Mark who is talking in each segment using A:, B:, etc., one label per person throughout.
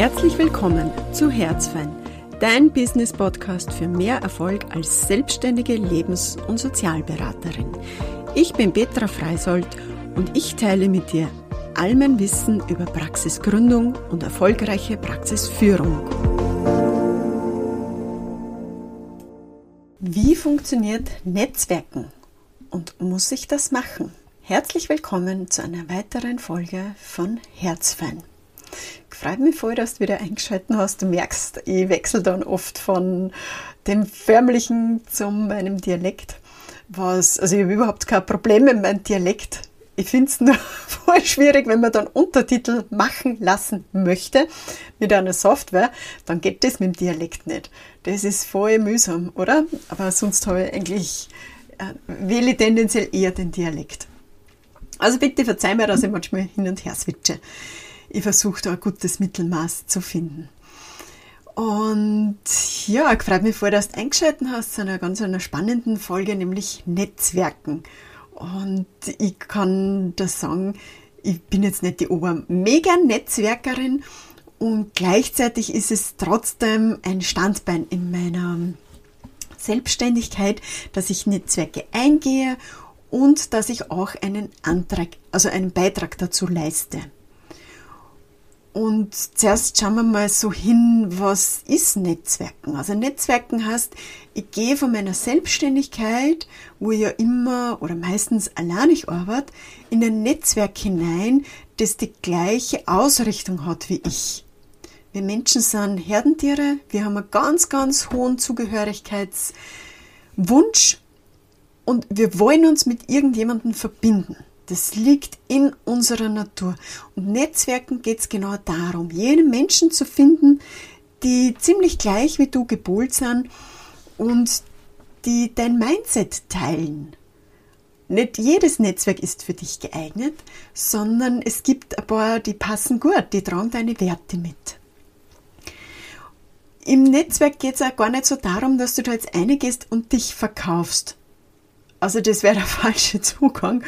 A: Herzlich willkommen zu Herzfein, dein Business-Podcast für mehr Erfolg als selbstständige Lebens- und Sozialberaterin. Ich bin Petra Freisold und ich teile mit dir all mein Wissen über Praxisgründung und erfolgreiche Praxisführung. Wie funktioniert Netzwerken und muss ich das machen? Herzlich willkommen zu einer weiteren Folge von Herzfein. Freut mich voll, dass du wieder eingeschaltet hast. Du merkst, ich wechsle dann oft von dem förmlichen zu meinem Dialekt. Was, also ich habe überhaupt kein Problem mit meinem Dialekt. Ich finde es nur voll schwierig, wenn man dann Untertitel machen lassen möchte mit einer Software, dann geht das mit dem Dialekt nicht. Das ist voll mühsam, oder? Aber sonst habe ich eigentlich, äh, wähle ich tendenziell eher den Dialekt. Also bitte verzeih mir, dass ich manchmal hin und her switche ich versuche da ein gutes Mittelmaß zu finden. Und ja, ich freue mich voll, dass du eingeschaltet hast zu einer ganz einer spannenden Folge, nämlich Netzwerken. Und ich kann das sagen, ich bin jetzt nicht die Ober-Mega-Netzwerkerin und gleichzeitig ist es trotzdem ein Standbein in meiner Selbstständigkeit, dass ich Netzwerke eingehe und dass ich auch einen Antrag, also einen Beitrag dazu leiste. Und zuerst schauen wir mal so hin, was ist Netzwerken? Also Netzwerken heißt, ich gehe von meiner Selbstständigkeit, wo ich ja immer oder meistens alleinig arbeite, in ein Netzwerk hinein, das die gleiche Ausrichtung hat wie ich. Wir Menschen sind Herdentiere, wir haben einen ganz, ganz hohen Zugehörigkeitswunsch und wir wollen uns mit irgendjemandem verbinden. Das liegt in unserer Natur. Und Netzwerken geht es genau darum, jene Menschen zu finden, die ziemlich gleich wie du gepolt sind und die dein Mindset teilen. Nicht jedes Netzwerk ist für dich geeignet, sondern es gibt ein paar, die passen gut, die tragen deine Werte mit. Im Netzwerk geht es auch gar nicht so darum, dass du da jetzt reingehst und dich verkaufst. Also das wäre der falsche Zugang,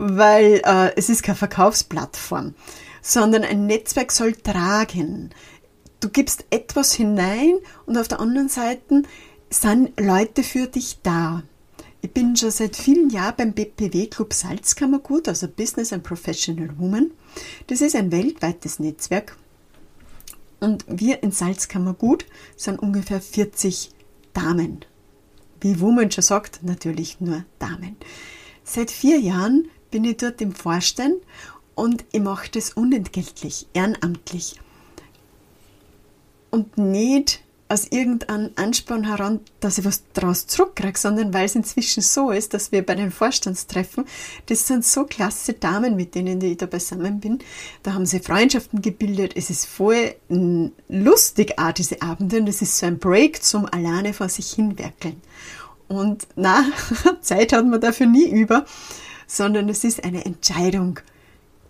A: weil äh, es ist keine Verkaufsplattform, sondern ein Netzwerk soll tragen. Du gibst etwas hinein und auf der anderen Seite sind Leute für dich da. Ich bin schon seit vielen Jahren beim BPW Club Salzkammergut, also Business and Professional Woman. Das ist ein weltweites Netzwerk. Und wir in Salzkammergut sind ungefähr 40 Damen. Wie Woman schon sagt, natürlich nur Damen. Seit vier Jahren bin ich dort im Vorstand und ich mache das unentgeltlich, ehrenamtlich. Und nicht aus irgendeinem Ansporn heran, dass ich was daraus zurückkriege, sondern weil es inzwischen so ist, dass wir bei den Vorstandstreffen, das sind so klasse Damen, mit denen ich da beisammen bin, da haben sie Freundschaften gebildet, es ist voll lustig auch diese Abende und es ist so ein Break zum alleine vor sich hinwerkeln. Und na, Zeit hat man dafür nie über sondern es ist eine Entscheidung,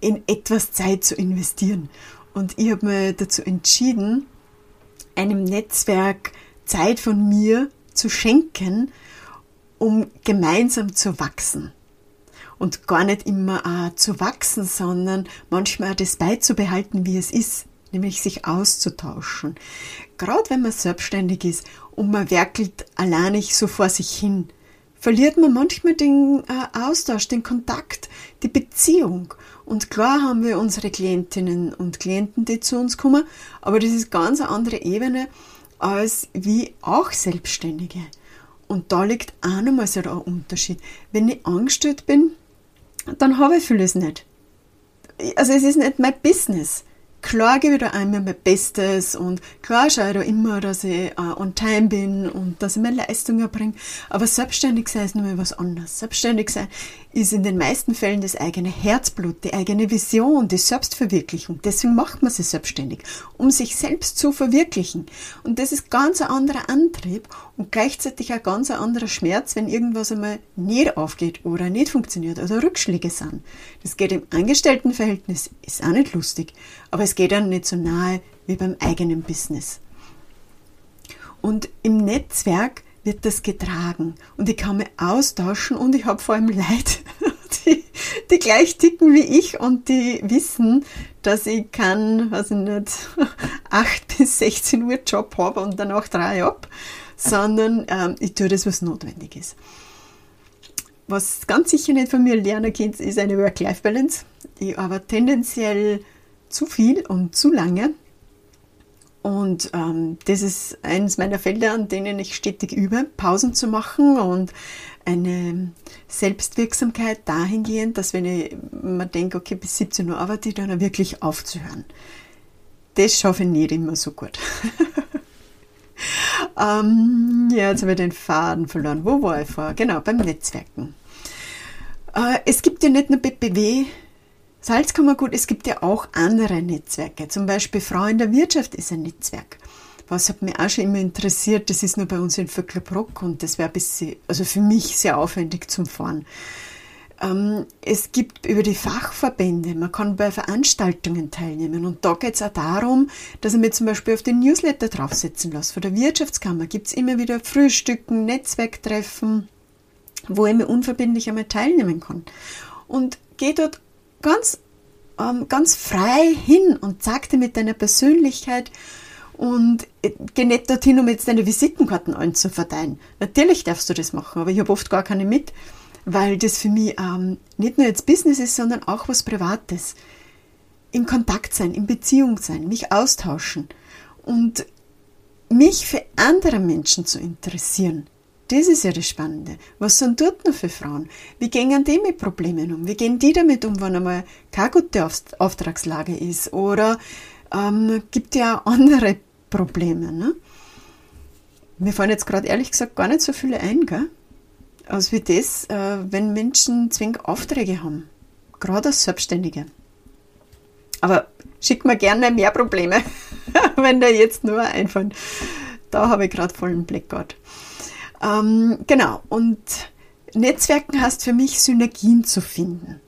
A: in etwas Zeit zu investieren. Und ich habe mir dazu entschieden, einem Netzwerk Zeit von mir zu schenken, um gemeinsam zu wachsen. Und gar nicht immer auch zu wachsen, sondern manchmal das beizubehalten, wie es ist, nämlich sich auszutauschen. Gerade wenn man selbstständig ist und man werkelt alleinig so vor sich hin, verliert man manchmal den äh, Austausch, den Kontakt, die Beziehung. Und klar haben wir unsere Klientinnen und Klienten, die zu uns kommen, aber das ist ganz eine andere Ebene als wie auch Selbstständige. Und da liegt auch nochmal so ein Unterschied. Wenn ich angestellt bin, dann habe ich vieles nicht. Also es ist nicht mein Business klar gebe ich da einmal mein Bestes und klar schaue ich da immer, dass ich uh, on time bin und dass ich meine Leistung erbringe. Aber selbstständig sein ist nochmal was anderes. Selbstständig sein ist in den meisten Fällen das eigene Herzblut, die eigene Vision, die Selbstverwirklichung. Deswegen macht man sich selbstständig, um sich selbst zu verwirklichen. Und das ist ganz ein anderer Antrieb und gleichzeitig ein ganz anderer Schmerz, wenn irgendwas einmal nicht aufgeht oder nicht funktioniert oder Rückschläge sind. Das geht im Angestelltenverhältnis, ist auch nicht lustig, aber es geht dann nicht so nahe wie beim eigenen Business. Und im Netzwerk wird das getragen und ich kann mich austauschen und ich habe vor allem Leid, die, die gleich ticken wie ich und die wissen, dass ich kann, weiß ich nicht, 8 bis 16 Uhr Job habe und danach drei ab, sondern ähm, ich tue das, was notwendig ist. Was ganz sicher nicht von mir lernen könnt, ist eine Work-Life-Balance. Ich arbeite tendenziell zu viel und zu lange. Und ähm, das ist eines meiner Felder, an denen ich stetig übe, Pausen zu machen und eine Selbstwirksamkeit dahingehend, dass wenn ich mir denke, okay, bis 17 Uhr arbeite ich, dann wirklich aufzuhören. Das schaffe ich nicht immer so gut. ähm, ja, jetzt habe ich den Faden verloren. Wo war ich vor? Genau, beim Netzwerken. Äh, es gibt ja nicht nur BPW, Salzkammergut, es gibt ja auch andere Netzwerke. Zum Beispiel Frau in der Wirtschaft ist ein Netzwerk. Was hat mich auch schon immer interessiert, das ist nur bei uns in Vöcklerbruck und das wäre also für mich sehr aufwendig zum Fahren. Ähm, es gibt über die Fachverbände, man kann bei Veranstaltungen teilnehmen und da geht es auch darum, dass ich mir zum Beispiel auf den Newsletter draufsetzen lasse. Von der Wirtschaftskammer gibt es immer wieder Frühstücken, Netzwerktreffen, wo ich mir unverbindlich einmal teilnehmen kann. Und gehe dort ganz, ähm, ganz frei hin und zeig dir mit deiner Persönlichkeit und äh, geh nicht dorthin, um jetzt deine Visitenkarten anzuverteilen. Natürlich darfst du das machen, aber ich habe oft gar keine mit, weil das für mich ähm, nicht nur jetzt Business ist, sondern auch was Privates. In Kontakt sein, in Beziehung sein, mich austauschen und mich für andere Menschen zu interessieren. Das ist ja das Spannende. Was sind dort noch für Frauen? Wie gehen die mit Problemen um? Wie gehen die damit um, wenn einmal keine gute Auftragslage ist? Oder ähm, gibt ja andere Probleme. Ne? Mir fallen jetzt gerade ehrlich gesagt gar nicht so viele ein, gell? als wie das, äh, wenn Menschen zwingend Aufträge haben. Gerade als Selbstständige. Aber schick mir gerne mehr Probleme, wenn da jetzt nur einfallen. Da habe ich gerade vollen Blackout. Ähm, genau, und Netzwerken heißt für mich, Synergien zu finden.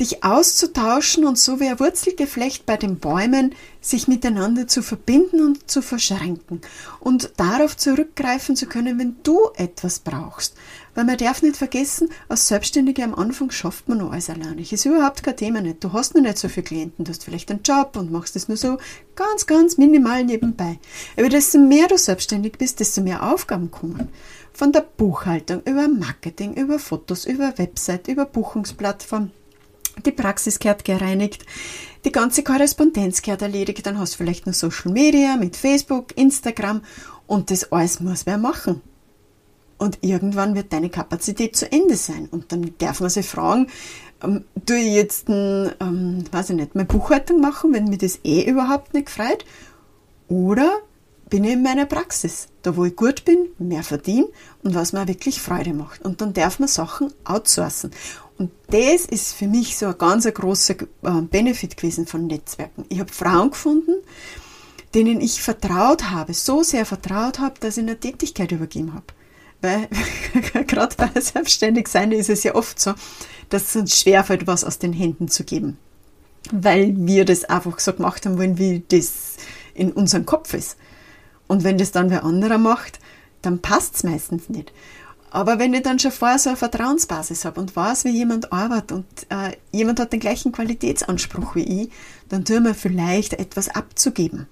A: Dich auszutauschen und so wie ein Wurzelgeflecht bei den Bäumen sich miteinander zu verbinden und zu verschränken und darauf zurückgreifen zu können, wenn du etwas brauchst. Weil man darf nicht vergessen, als Selbstständige am Anfang schafft man noch alles alleine. Ist überhaupt kein Thema nicht. Du hast noch nicht so viele Klienten, du hast vielleicht einen Job und machst es nur so ganz, ganz minimal nebenbei. Aber desto mehr du selbstständig bist, desto mehr Aufgaben kommen. Von der Buchhaltung über Marketing, über Fotos, über Website, über Buchungsplattform. Die Praxis gehört gereinigt, die ganze Korrespondenz gehört erledigt, dann hast du vielleicht noch Social Media mit Facebook, Instagram und das alles muss wer machen. Und irgendwann wird deine Kapazität zu Ende sein. Und dann darf man sich fragen, ähm, tue ich jetzt, ähm, weiß ich nicht, meine Buchhaltung machen, wenn mir das eh überhaupt nicht freut? Oder bin ich in meiner Praxis, da wo ich gut bin, mehr verdiene und was mir wirklich Freude macht. Und dann darf man Sachen outsourcen. Und das ist für mich so ein ganz großer äh, Benefit gewesen von Netzwerken. Ich habe Frauen gefunden, denen ich vertraut habe, so sehr vertraut habe, dass ich eine Tätigkeit übergeben habe. Weil gerade bei Selbstständigsein ist es ja oft so, dass es uns schwerfällt, was aus den Händen zu geben. Weil wir das einfach so gemacht haben wollen, wie das in unserem Kopf ist. Und wenn das dann wer anderer macht, dann passt es meistens nicht. Aber wenn ich dann schon vorher so eine Vertrauensbasis habe und weiß, wie jemand arbeitet und äh, jemand hat den gleichen Qualitätsanspruch wie ich, dann tue mir vielleicht etwas abzugeben.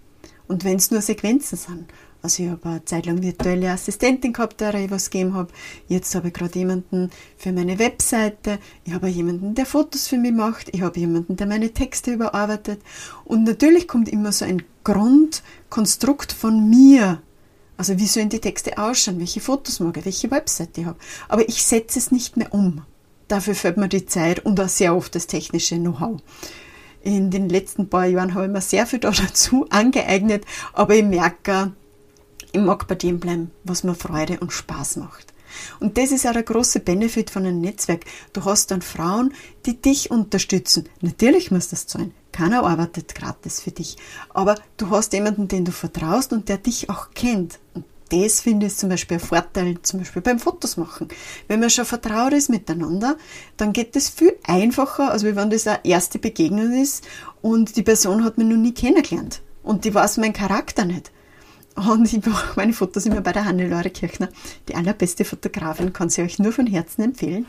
A: Und wenn es nur Sequenzen sind. Also ich habe eine Zeit lang virtuelle Assistentin gehabt, der ich was gegeben habe. Jetzt habe ich gerade jemanden für meine Webseite. Ich habe jemanden, der Fotos für mich macht. Ich habe jemanden, der meine Texte überarbeitet. Und natürlich kommt immer so ein Grundkonstrukt von mir. Also wie sollen die Texte ausschauen, welche Fotos mag ich, welche Webseite ich habe. Aber ich setze es nicht mehr um. Dafür fällt mir die Zeit und auch sehr oft das technische Know-how. In den letzten paar Jahren habe ich mir sehr viel dazu angeeignet, aber ich merke, ich mag bei dem bleiben, was mir Freude und Spaß macht. Und das ist auch der große Benefit von einem Netzwerk. Du hast dann Frauen, die dich unterstützen. Natürlich muss das sein. Keiner arbeitet gratis für dich. Aber du hast jemanden, den du vertraust und der dich auch kennt. Und das finde ich zum Beispiel ein Vorteil, zum Beispiel beim Fotos machen. Wenn man schon vertraut ist miteinander, dann geht es viel einfacher, als wenn das eine erste Begegnung ist und die Person hat mich noch nie kennengelernt. Und die weiß meinen Charakter nicht. Und ich meine Fotos immer bei der Hannelore Kirchner. Die allerbeste Fotografin kann sie euch nur von Herzen empfehlen.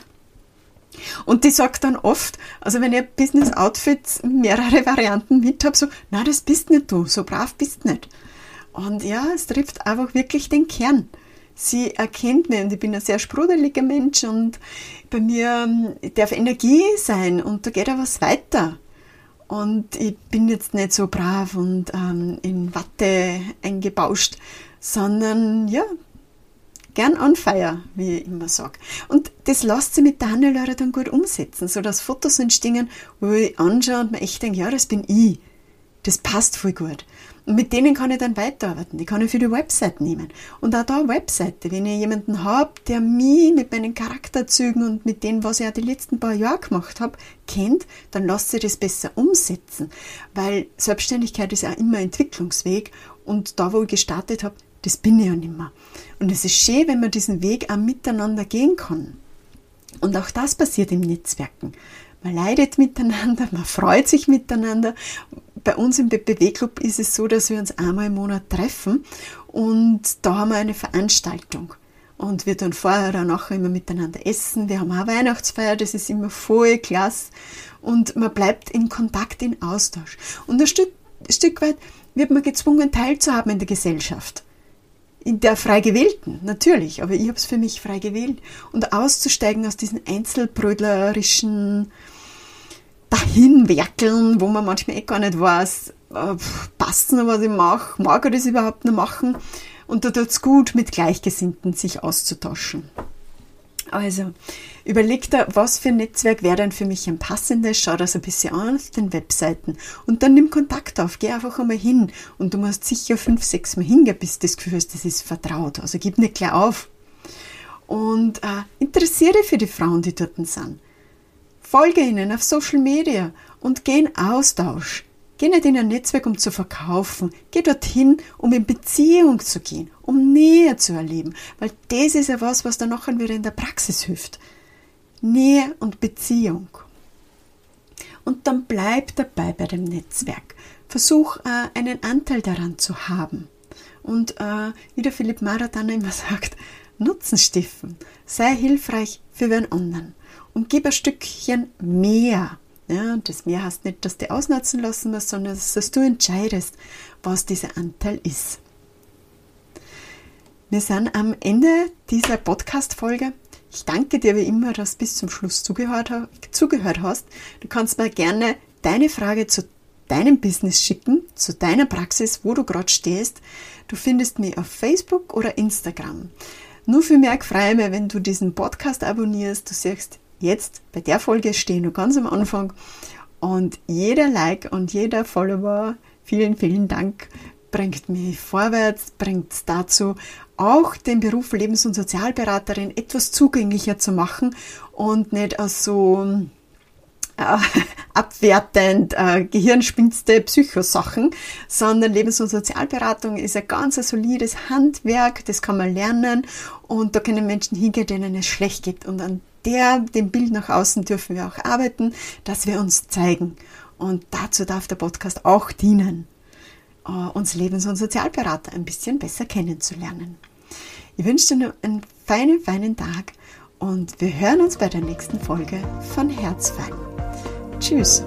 A: Und die sagt dann oft, also wenn ihr Business Outfits mehrere Varianten mit habt, so, na, das bist nicht du, so brav bist nicht. Und ja, es trifft einfach wirklich den Kern. Sie erkennt mich und ich bin ein sehr sprudeliger Mensch und bei mir ähm, darf Energie sein und da geht auch was weiter. Und ich bin jetzt nicht so brav und ähm, in Watte eingebauscht, sondern ja, gern on fire, wie ich immer sage. Und das lässt sich mit der Hannelore dann gut umsetzen, sodass Fotos entstehen, wo ich anschaue und mir echt denke, ja, das bin ich. Das passt voll gut. Und mit denen kann ich dann weiterarbeiten. Die kann ich für die Website nehmen. Und auch da Webseite. Wenn ich jemanden habe, der mich mit meinen Charakterzügen und mit dem, was ich auch die letzten paar Jahre gemacht habe, kennt, dann lasse sich das besser umsetzen. Weil Selbstständigkeit ist auch immer Entwicklungsweg. Und da, wo ich gestartet habe, das bin ich ja nicht mehr. Und es ist schön, wenn man diesen Weg auch miteinander gehen kann. Und auch das passiert im Netzwerken. Man leidet miteinander, man freut sich miteinander. Bei uns im BBW-Club ist es so, dass wir uns einmal im Monat treffen und da haben wir eine Veranstaltung. Und wir tun vorher oder nachher immer miteinander essen. Wir haben auch Weihnachtsfeier, das ist immer voll klasse. Und man bleibt in Kontakt, in Austausch. Und ein Stück, ein Stück weit wird man gezwungen, teilzuhaben in der Gesellschaft in der frei gewählten, natürlich, aber ich habe es für mich frei gewählt. Und auszusteigen aus diesen einzelbrödlerischen Dahinwerkeln, wo man manchmal eh gar nicht weiß, äh, passt noch, was ich mache, mag ich das überhaupt noch machen? Und da tut es gut, mit Gleichgesinnten sich auszutauschen. Also, überleg dir, was für ein Netzwerk wäre denn für mich ein passendes. Schau das ein bisschen an auf den Webseiten und dann nimm Kontakt auf. Geh einfach einmal hin und du musst sicher fünf, sechs Mal hingehen, bis du das Gefühl hast, das ist vertraut. Also gib nicht gleich auf. Und äh, interessiere für die Frauen, die dort sind. Folge ihnen auf Social Media und geh in Austausch. Geh nicht in ein Netzwerk, um zu verkaufen. Geh dorthin, um in Beziehung zu gehen, um Nähe zu erleben. Weil das ist ja was, was dann nachher wieder in der Praxis hilft. Nähe und Beziehung. Und dann bleib dabei bei dem Netzwerk. Versuch äh, einen Anteil daran zu haben. Und äh, wie der Philipp Marathon immer sagt, Nutzen stiften. Sei hilfreich für wen anderen. Und gib ein Stückchen mehr ja, und das mehr heißt nicht, dass du ausnutzen lassen musst, sondern dass du entscheidest, was dieser Anteil ist. Wir sind am Ende dieser Podcast-Folge. Ich danke dir wie immer, dass du bis zum Schluss zugehört, zugehört hast. Du kannst mir gerne deine Frage zu deinem Business schicken, zu deiner Praxis, wo du gerade stehst. Du findest mich auf Facebook oder Instagram. Nur für mehr freue ich mich, wenn du diesen Podcast abonnierst. Du siehst jetzt bei der Folge stehen wir ganz am Anfang. Und jeder Like und jeder Follower, vielen, vielen Dank, bringt mich vorwärts, bringt es dazu, auch den Beruf Lebens- und Sozialberaterin etwas zugänglicher zu machen und nicht als so äh, abwertend äh, Gehirnspinste, Psychosachen, sondern Lebens- und Sozialberatung ist ein ganz ein solides Handwerk, das kann man lernen und da können Menschen hingehen, denen es schlecht geht und an der, dem Bild nach außen dürfen wir auch arbeiten, dass wir uns zeigen. Und dazu darf der Podcast auch dienen, äh, uns Lebens- und Sozialberater ein bisschen besser kennenzulernen. Ich wünsche dir einen feinen, feinen Tag und wir hören uns bei der nächsten Folge von Herzfein. Tschüss.